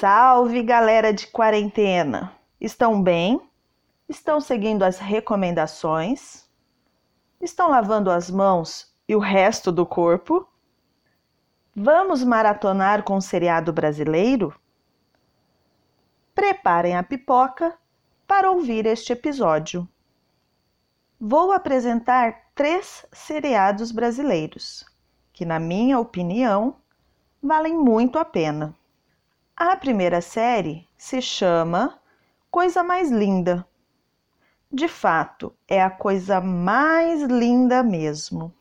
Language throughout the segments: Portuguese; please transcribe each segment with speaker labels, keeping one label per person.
Speaker 1: Salve galera de quarentena! Estão bem? Estão seguindo as recomendações? Estão lavando as mãos e o resto do corpo? Vamos maratonar com o seriado brasileiro? Preparem a pipoca para ouvir este episódio. Vou apresentar três seriados brasileiros que, na minha opinião, valem muito a pena. A primeira série se chama Coisa Mais Linda. De fato, é a coisa mais linda mesmo.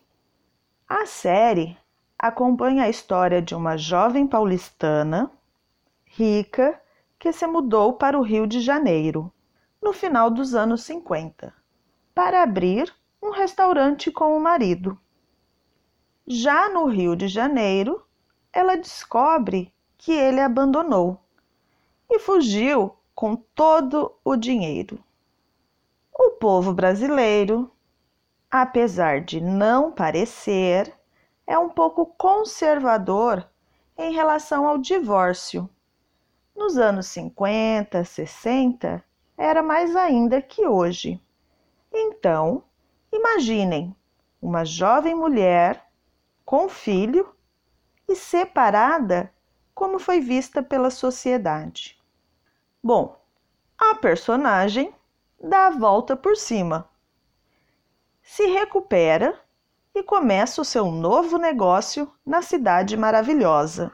Speaker 1: A série acompanha a história de uma jovem paulistana rica que se mudou para o Rio de Janeiro no final dos anos 50 para abrir um restaurante com o marido. Já no Rio de Janeiro, ela descobre que ele abandonou e fugiu com todo o dinheiro. O povo brasileiro, apesar de não parecer, é um pouco conservador em relação ao divórcio. Nos anos 50, 60, era mais ainda que hoje. Então, imaginem uma jovem mulher com filho e separada como foi vista pela sociedade. Bom, a personagem dá a volta por cima, se recupera e começa o seu novo negócio na cidade maravilhosa.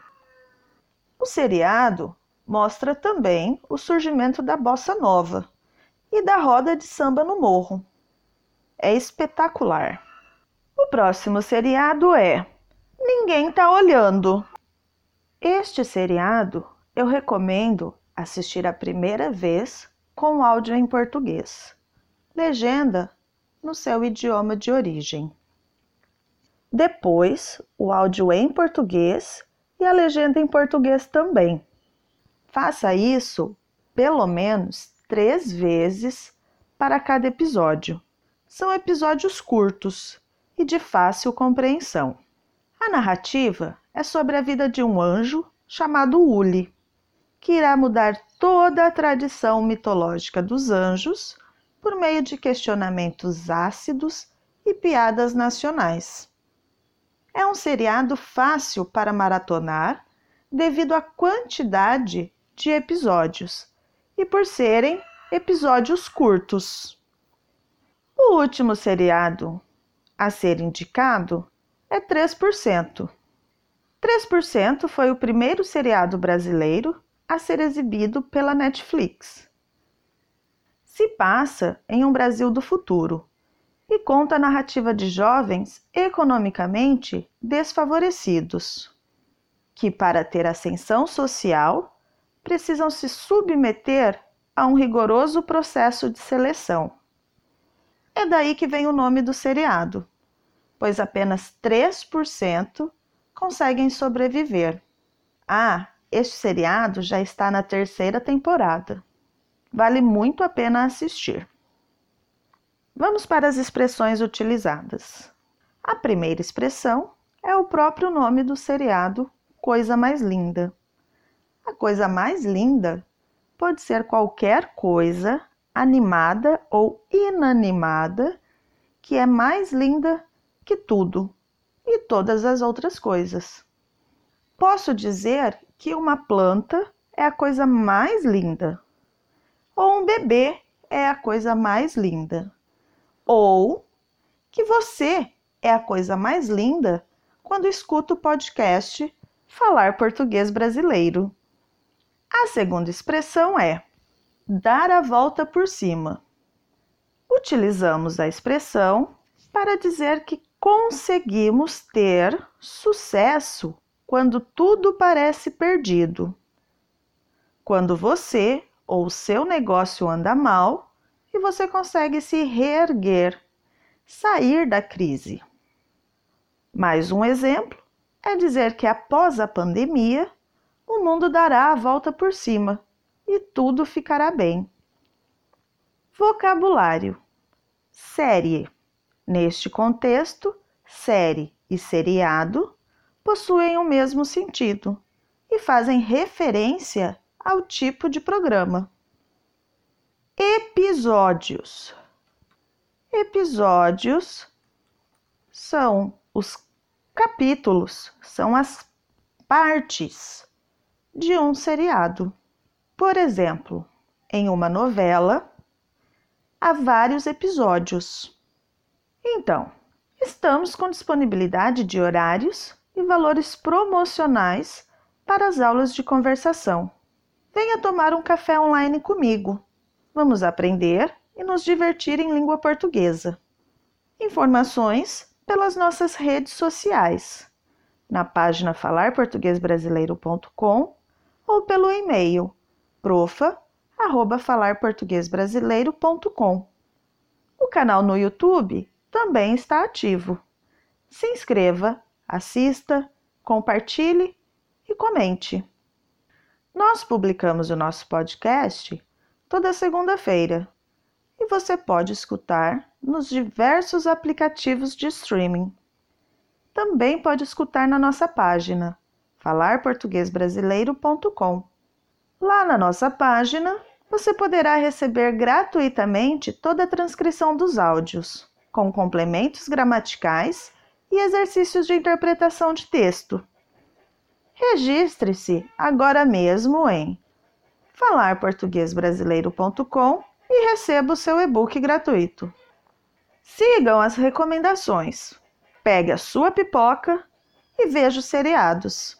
Speaker 1: O seriado mostra também o surgimento da bossa nova e da roda de samba no morro. É espetacular. O próximo seriado é Ninguém tá olhando. Este seriado eu recomendo assistir a primeira vez com áudio em português, legenda no seu idioma de origem. Depois, o áudio em português e a legenda em português também. Faça isso pelo menos três vezes para cada episódio. São episódios curtos e de fácil compreensão. A narrativa é sobre a vida de um anjo chamado Uli, que irá mudar toda a tradição mitológica dos anjos por meio de questionamentos ácidos e piadas nacionais. É um seriado fácil para maratonar devido à quantidade de episódios e por serem episódios curtos. O último seriado a ser indicado é 3%. 3% foi o primeiro seriado brasileiro a ser exibido pela Netflix. Se passa em um Brasil do futuro e conta a narrativa de jovens economicamente desfavorecidos, que, para ter ascensão social, precisam se submeter a um rigoroso processo de seleção. É daí que vem o nome do seriado pois apenas 3% conseguem sobreviver. Ah, este seriado já está na terceira temporada. Vale muito a pena assistir. Vamos para as expressões utilizadas. A primeira expressão é o próprio nome do seriado Coisa Mais Linda. A coisa mais linda pode ser qualquer coisa animada ou inanimada que é mais linda que tudo e todas as outras coisas. Posso dizer que uma planta é a coisa mais linda, ou um bebê é a coisa mais linda, ou que você é a coisa mais linda quando escuta o podcast Falar Português Brasileiro. A segunda expressão é dar a volta por cima. Utilizamos a expressão para dizer que conseguimos ter sucesso quando tudo parece perdido. Quando você ou seu negócio anda mal e você consegue se reerguer, sair da crise. Mais um exemplo é dizer que após a pandemia, o mundo dará a volta por cima e tudo ficará bem. Vocabulário: série Neste contexto, série e seriado possuem o mesmo sentido e fazem referência ao tipo de programa. Episódios. Episódios são os capítulos, são as partes de um seriado. Por exemplo, em uma novela, há vários episódios. Então, estamos com disponibilidade de horários e valores promocionais para as aulas de conversação. Venha tomar um café online comigo. Vamos aprender e nos divertir em língua portuguesa. Informações pelas nossas redes sociais, na página falarportuguesbrasileiro.com ou pelo e-mail profa@falarportuguesbrasileiro.com. O canal no YouTube também está ativo. Se inscreva, assista, compartilhe e comente. Nós publicamos o nosso podcast toda segunda-feira e você pode escutar nos diversos aplicativos de streaming. Também pode escutar na nossa página falarportuguesbrasileiro.com. Lá na nossa página, você poderá receber gratuitamente toda a transcrição dos áudios, com complementos gramaticais e exercícios de interpretação de texto. Registre-se agora mesmo em falarportuguesbrasileiro.com e receba o seu e-book gratuito. Sigam as recomendações. Pegue a sua pipoca e veja os seriados.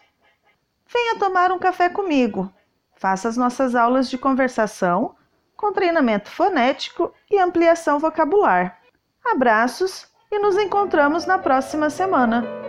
Speaker 1: Venha tomar um café comigo. Faça as nossas aulas de conversação com treinamento fonético e ampliação vocabular. Abraços e nos encontramos na próxima semana.